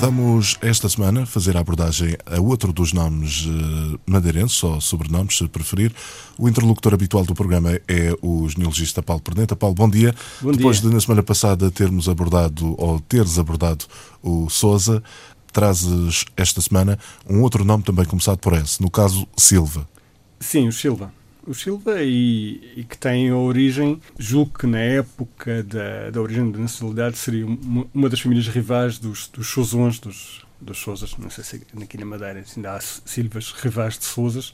Vamos esta semana fazer a abordagem a outro dos nomes uh, madeirenses, ou sobrenomes, se preferir. O interlocutor habitual do programa é o genealogista Paulo Perneta. Paulo, bom dia. Bom Depois dia. de na semana passada termos abordado, ou teres abordado, o Souza, trazes esta semana um outro nome também começado por S, no caso Silva. Sim, o Silva. O Silva e, e que tem a origem, julgo que na época da, da origem da nacionalidade seria uma, uma das famílias rivais dos, dos Souzons, dos, dos Souzas, não sei se aqui na Madeira ainda há Silvas rivais de Souzas,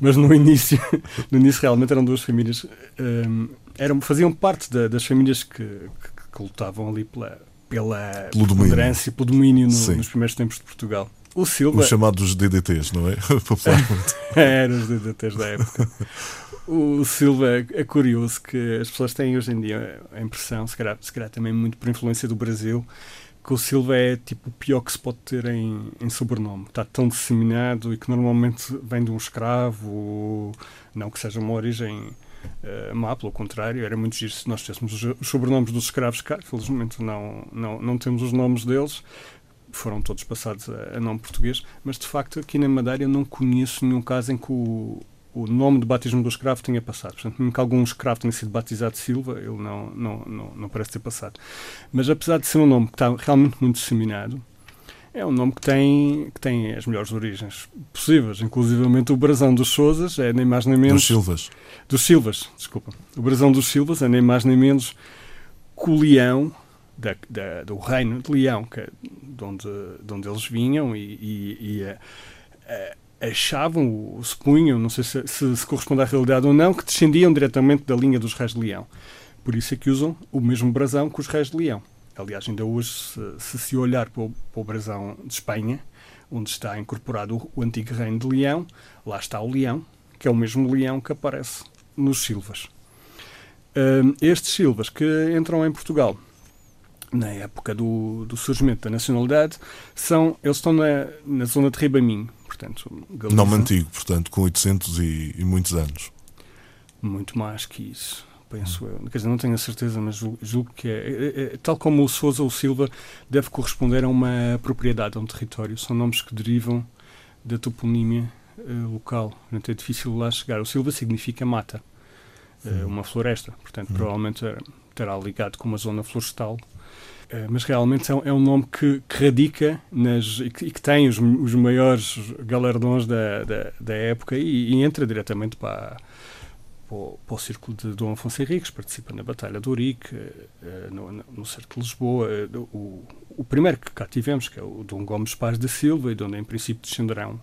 mas no início, no início realmente eram duas famílias, hum, eram, faziam parte da, das famílias que, que, que lutavam ali pela, pela preponderância, pelo domínio no- nos primeiros tempos de Portugal. O Silva... Os chamados DDTs, não é? Popularmente. Era os DDTs da época. O Silva é curioso que as pessoas têm hoje em dia a impressão, se calhar, se calhar também muito por influência do Brasil, que o Silva é tipo o pior que se pode ter em, em sobrenome. Está tão disseminado e que normalmente vem de um escravo, não que seja uma origem eh, má, pelo contrário, era muito giro se nós tivéssemos os, os sobrenomes dos escravos cá, felizmente não, não, não temos os nomes deles, foram todos passados a, a nome português, mas de facto aqui na Madeira eu não conheço nenhum caso em que o, o nome de batismo do escravo tenha passado. Portanto, mesmo que algum escravo tenha sido batizado Silva, ele não, não, não, não parece ter passado. Mas apesar de ser um nome que está realmente muito disseminado, é um nome que tem, que tem as melhores origens possíveis. Inclusivamente o brasão dos Souzas é nem mais nem menos... Dos Silvas. Dos Silvas, desculpa. O brasão dos Silvas é nem mais nem menos que o leão da, da- do reino de Leão, que é de onde, de onde eles vinham e, e- e, eh, eh, achavam, ou se punham, não sei se, se, se corresponde à realidade ou não, que descendiam diretamente da linha dos reis de Leão. Por isso é que usam o mesmo brasão que os reis de Leão. Aliás, ainda hoje, se se, se olhar para o, para o brasão de Espanha, onde está incorporado o, o antigo reino de Leão, lá está o leão, que é o mesmo leão que aparece nos Silvas. Hum, estes Silvas que entram em Portugal na época do, do surgimento da nacionalidade, são, eles estão na, na zona de Ribamim, portanto, Galiza, Nome antigo, portanto, com 800 e, e muitos anos. muito mais que isso, penso eu. Quer dizer, não tenho a certeza, mas julgo, julgo que é, é- é- Tal como o Sousa ou o Silva deve corresponder a uma propriedade, a um território. São nomes que derivam da toponímia eh, local. Portanto, é difícil lá chegar. O Silva significa mata, eh, uma floresta. Portanto, provavelmente eh, terá ligado com uma zona florestal. Eh, mas realmente é um, é um nome que, que radica nas, e, que, e que tem os, os maiores galardões da, da, da época e, e entra diretamente para, para, o, para o círculo de Dom Afonso Henriques, participa na Batalha de Ourique, eh, no, no, cerco de Lisboa. eh, do- o, o primeiro que cá tivemos, que é o Dom Gomes Paz da Silva, e de onde em princípio descenderão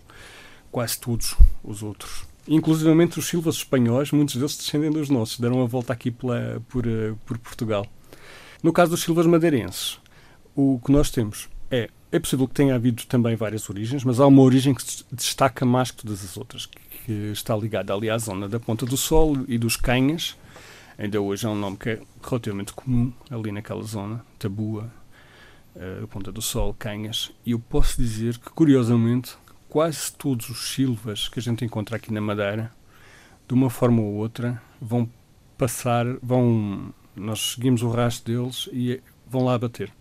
quase todos os outros. Inclusivamente os Silvas espanhóis, muitos deles descendem dos nossos, deram a volta aqui pela, por, por Portugal. No caso dos Silvas madeirenses, o que nós temos é, é possível que tenha havido também várias origens, mas há uma origem que se destaca mais que todas as outras, que está ligada ali à zona da Ponta do Sol e dos Canhas. Ainda hoje é um nome que é relativamente comum ali naquela zona, Tabua, eh, Ponta do Sol, Canhas. E eu posso dizer que, curiosamente, quase todos os Silvas que a gente encontra aqui na Madeira, de uma forma ou outra, vão passar, vão nós seguimos o rastro deles e vão lá bater.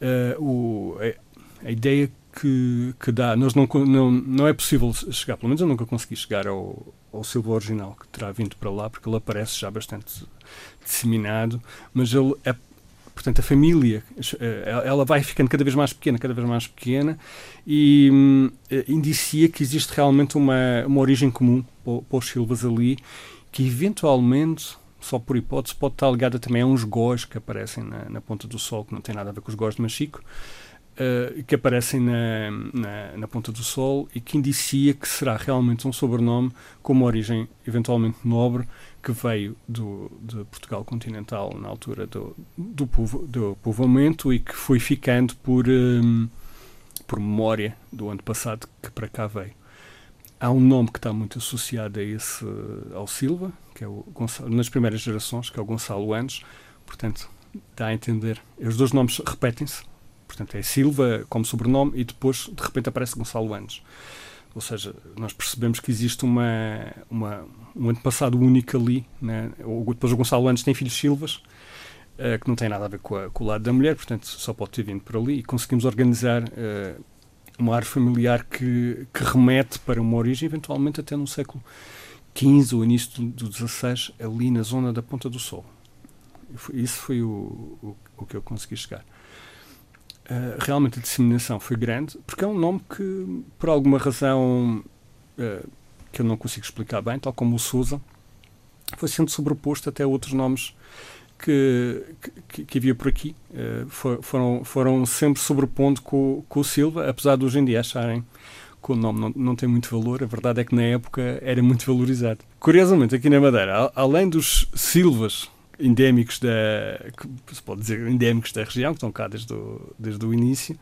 Eh, o, a, a ideia que, que dá, nós não, não, não é possível chegar, pelo menos eu nunca consegui chegar ao, ao Silva original que terá vindo para lá, porque ele aparece já bastante disseminado, mas ele é, portanto, a família, eh, ela vai ficando cada vez mais pequena, cada vez mais pequena, e hum, eh, indicia que existe realmente uma, uma origem comum para os Silvas ali, que eventualmente só por hipótese, pode estar ligada também a uns gós que aparecem na, na Ponta do Sol, que não tem nada a ver com os gós de Machico, eh, que aparecem na, na, na Ponta do Sol e que indicia que será realmente um sobrenome com uma origem eventualmente nobre que veio do, de Portugal continental na altura do, do, povo, do povoamento e que foi ficando por, hum, por memória do ano passado que para cá veio. há um nome que está muito associado a esse, ao Silva, que é o Gonçalo, nas primeiras gerações, que é o Gonçalo Anos. Portanto, dá a entender. Os dois nomes repetem-se. Portanto, é Silva como sobrenome e depois, de repente, aparece Gonçalo Anos. Ou seja, nós percebemos que existe uma, uma um antepassado único ali. Né? Depois o Gonçalo Anos tem filhos Silvas, uh, que não tem nada a ver com, a, com, o lado da mulher, portanto, só pode ter vindo por ali. E conseguimos organizar uh, uma árvore familiar que, que remete para uma origem, eventualmente até no século XV ou início do XVI, ali na zona da Ponta do Sol. Isso foi o, o, o que eu consegui chegar. Uh, realmente a disseminação foi grande, porque é um nome que, por alguma razão uh, que eu não consigo explicar bem, tal como o Sousa, foi sendo sobreposto até outros nomes que, que, que havia por aqui. Uh, for, foram, foram sempre sobrepondo com, com o Silva, apesar de hoje em dia acharem que o nome não, não tem muito valor, a verdade é que na época era muito valorizado. Curiosamente, aqui na Madeira, além dos Silvas endémicos da, se pode dizer, endémicos da região, que estão cá desde o, desde o início,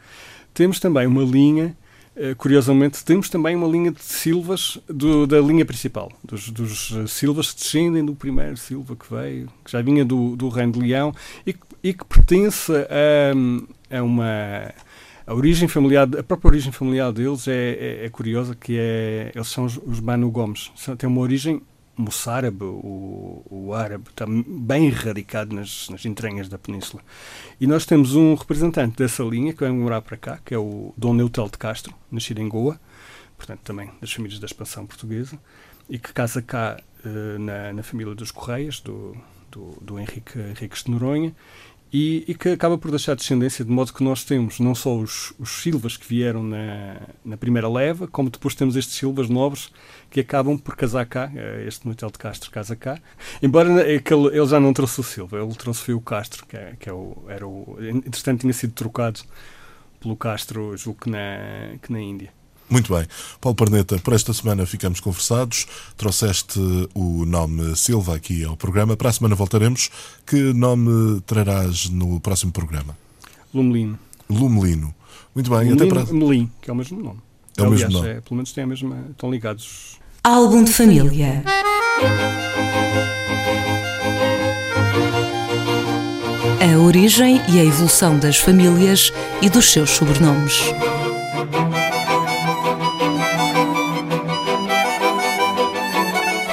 temos também uma linha eh, curiosamente, temos também uma linha de silvas do, da linha principal, dos, dos, silvas que descendem do primeiro silva que veio, que já vinha do, do Reino de Leão e, e que pertence a, a uma. A origem familiar, a própria origem familiar deles é, é, é curiosa, que é, eles são os, os Banu Gomes. Tem uma origem moçárabe, o, o árabe, está bem radicado nas, nas entranhas da península. E nós temos um representante dessa linha que vai morar para cá, que é o Dom Neutel de Castro, nascido em Goa, portanto também das famílias da expansão portuguesa, e que casa cá uh, na, na família dos Correias, do, do, do Henrique, Henrique de Noronha, e, e, que acaba por deixar descendência, de modo que nós temos não só os, os Silvas que vieram na, na primeira leva, como depois temos estes Silvas novos que acabam por casar cá, eh, este Notel de Castro casa cá, embora aquele, ele já não trouxe o Silva, ele trouxe foi o Castro, que, é, que é o, era o, entretanto tinha sido trocado pelo Castro, julgo que na, que na Índia. Muito bem. Paulo Perneta, por esta semana ficamos conversados. Trouxeste o nome Silva aqui ao programa. Para a semana voltaremos. Que nome trarás no próximo programa? Lumelino. Lumelino. Muito bem. Lumelino, Até para... Melim, que é o mesmo nome. É o Aliás, mesmo nome. É, pelo menos têm a mesma, estão ligados. Álbum de família. A origem e a evolução das famílias e dos seus sobrenomes.